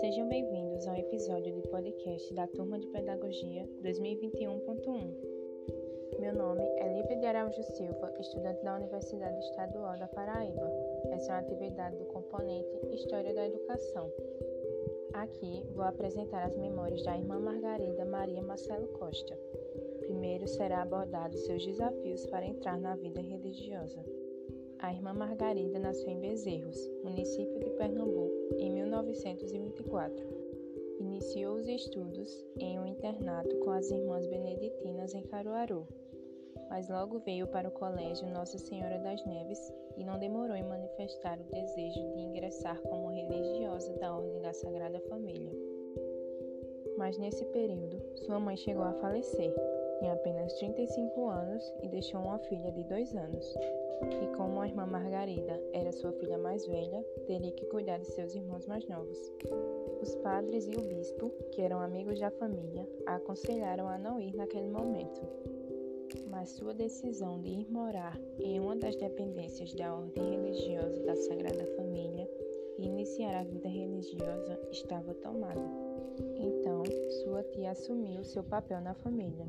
Sejam bem-vindos ao episódio do podcast da Turma de Pedagogia 2021.1. Meu nome é Lívia de Araújo Silva, estudante da Universidade Estadual da Paraíba. Essa é uma atividade do componente História da Educação. Aqui vou apresentar as memórias da irmã Margarida Maria Marcelo Costa. Primeiro será abordado seus desafios para entrar na vida religiosa. A irmã Margarida nasceu em Bezerros, município de Pernambuco, em 1924. Iniciou os estudos em um internato com as irmãs beneditinas em Caruaru, mas logo veio para o colégio Nossa Senhora das Neves e não demorou em manifestar o desejo de ingressar como religiosa da Ordem da Sagrada Família. Mas nesse período, sua mãe chegou a falecer tinha apenas 35 anos e deixou uma filha de dois anos. E como a irmã Margarida era sua filha mais velha, teria que cuidar de seus irmãos mais novos. Os padres e o bispo, que eram amigos da família, a aconselharam a não ir naquele momento. Mas sua decisão de ir morar em uma das dependências da ordem religiosa da Sagrada Família e iniciar a vida religiosa estava tomada. Então, sua tia assumiu seu papel na família.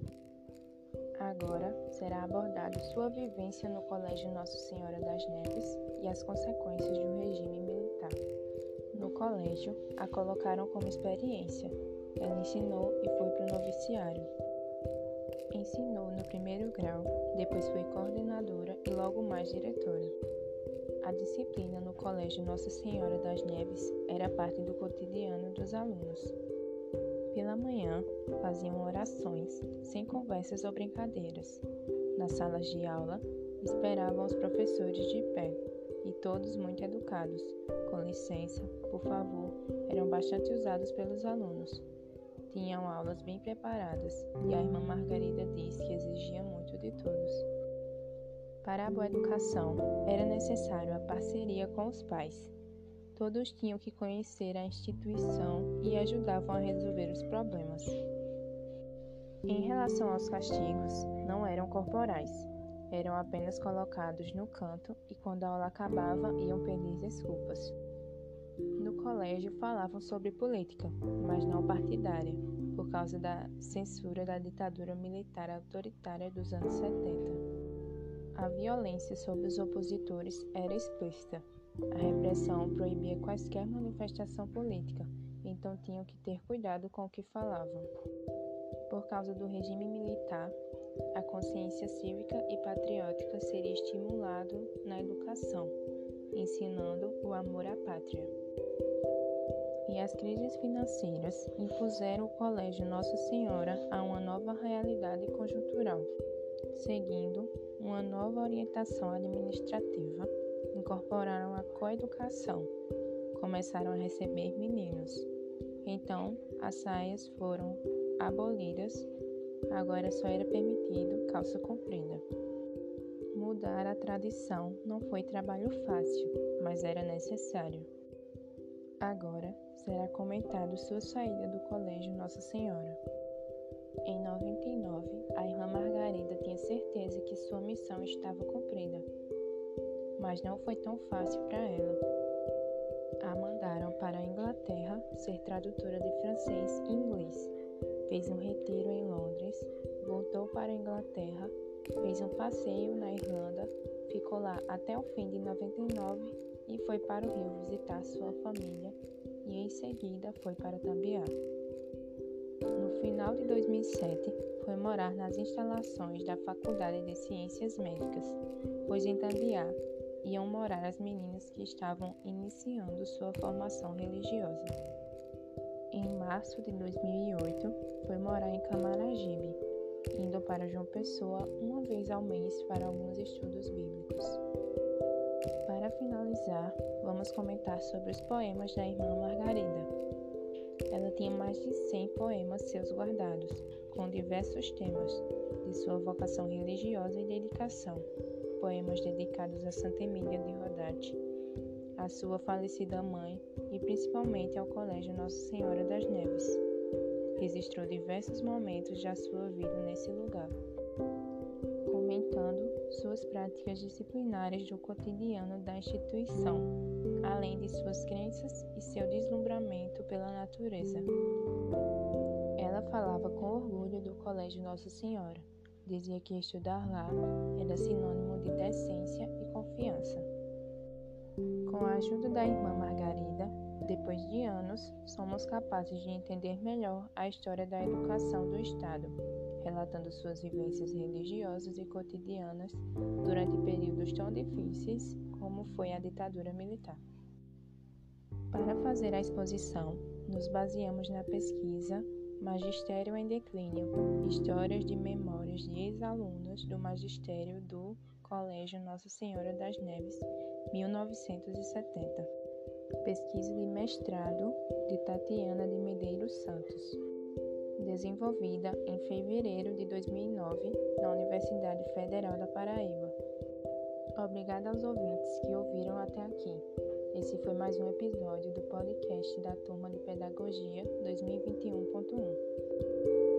Agora será abordado sua vivência no Colégio Nossa Senhora das Neves e as consequências do regime militar. No colégio, a colocaram como experiência. Ela ensinou e foi para o noviciário. Ensinou no primeiro grau, depois foi coordenadora e logo mais diretora. A disciplina no Colégio Nossa Senhora das Neves era parte do cotidiano dos alunos. Pela manhã, faziam orações, sem conversas ou brincadeiras. Nas salas de aula, esperavam os professores de pé, e todos muito educados. Com licença, por favor, eram bastante usados pelos alunos. Tinham aulas bem preparadas, e a irmã Margarida disse que exigia muito de todos. Para a boa educação, era necessário a parceria com os pais Todos tinham que conhecer a instituição e ajudavam a resolver os problemas. Em relação aos castigos, não eram corporais, eram apenas colocados no canto e quando a aula acabava iam pedir desculpas. No colégio falavam sobre política, mas não partidária, por causa da censura da ditadura militar autoritária dos anos 70. A violência sobre os opositores era explícita. A repressão proibia quaisquer manifestação política, então tinham que ter cuidado com o que falavam. Por causa do regime militar, a consciência cívica e patriótica seria estimulado na educação, ensinando o amor à pátria. E as crises financeiras impuseram o Colégio Nossa Senhora a uma nova realidade conjuntural, seguindo uma nova orientação administrativa incorporaram a coeducação, começaram a receber meninos. Então, as saias foram abolidas, agora só era permitido calça comprida. Mudar a tradição não foi trabalho fácil, mas era necessário. Agora será comentado sua saída do colégio Nossa Senhora. Em 99, a irmã Margarida tinha certeza que sua missão estava cumprida mas não foi tão fácil para ela. A mandaram para a Inglaterra ser tradutora de francês e inglês. Fez um retiro em Londres, voltou para a Inglaterra, fez um passeio na Irlanda, ficou lá até o fim de 99 e foi para o Rio visitar sua família e em seguida foi para Tambiá. No final de 2007, foi morar nas instalações da Faculdade de Ciências Médicas, pois em Tambiá iam morar as meninas que estavam iniciando sua formação religiosa. Em março de 2008, foi morar em Camaragibe, indo para João Pessoa uma vez ao mês para alguns estudos bíblicos. Para finalizar, vamos comentar sobre os poemas da irmã Margarida. Ela tinha mais de 100 poemas seus guardados, com diversos temas, de sua vocação religiosa e dedicação poemas dedicados a Santa Emília de Rodate, à sua falecida mãe e principalmente ao Colégio Nossa Senhora das Neves. Registrou diversos momentos da sua vida nesse lugar, comentando suas práticas disciplinares do cotidiano da instituição, além de suas crenças e seu deslumbramento pela natureza. Ela falava com orgulho do Colégio Nossa Senhora. Dizia que estudar lá era sinônimo a ajuda da irmã Margarida, depois de anos, somos capazes de entender melhor a história da educação do Estado, relatando suas vivências religiosas e cotidianas durante períodos tão difíceis como foi a ditadura militar. Para fazer a exposição, nos baseamos na pesquisa Magistério em Declínio Histórias de Memórias de Ex-Alunos do Magistério do Colégio Nossa Senhora das Neves, 1970 pesquisa de mestrado de Tatiana de Medeiros Santos, desenvolvida em fevereiro de 2009 na Universidade Federal da Paraíba. Obrigada aos ouvintes que ouviram até aqui. Esse foi mais um episódio do podcast da Turma de Pedagogia 2021.1.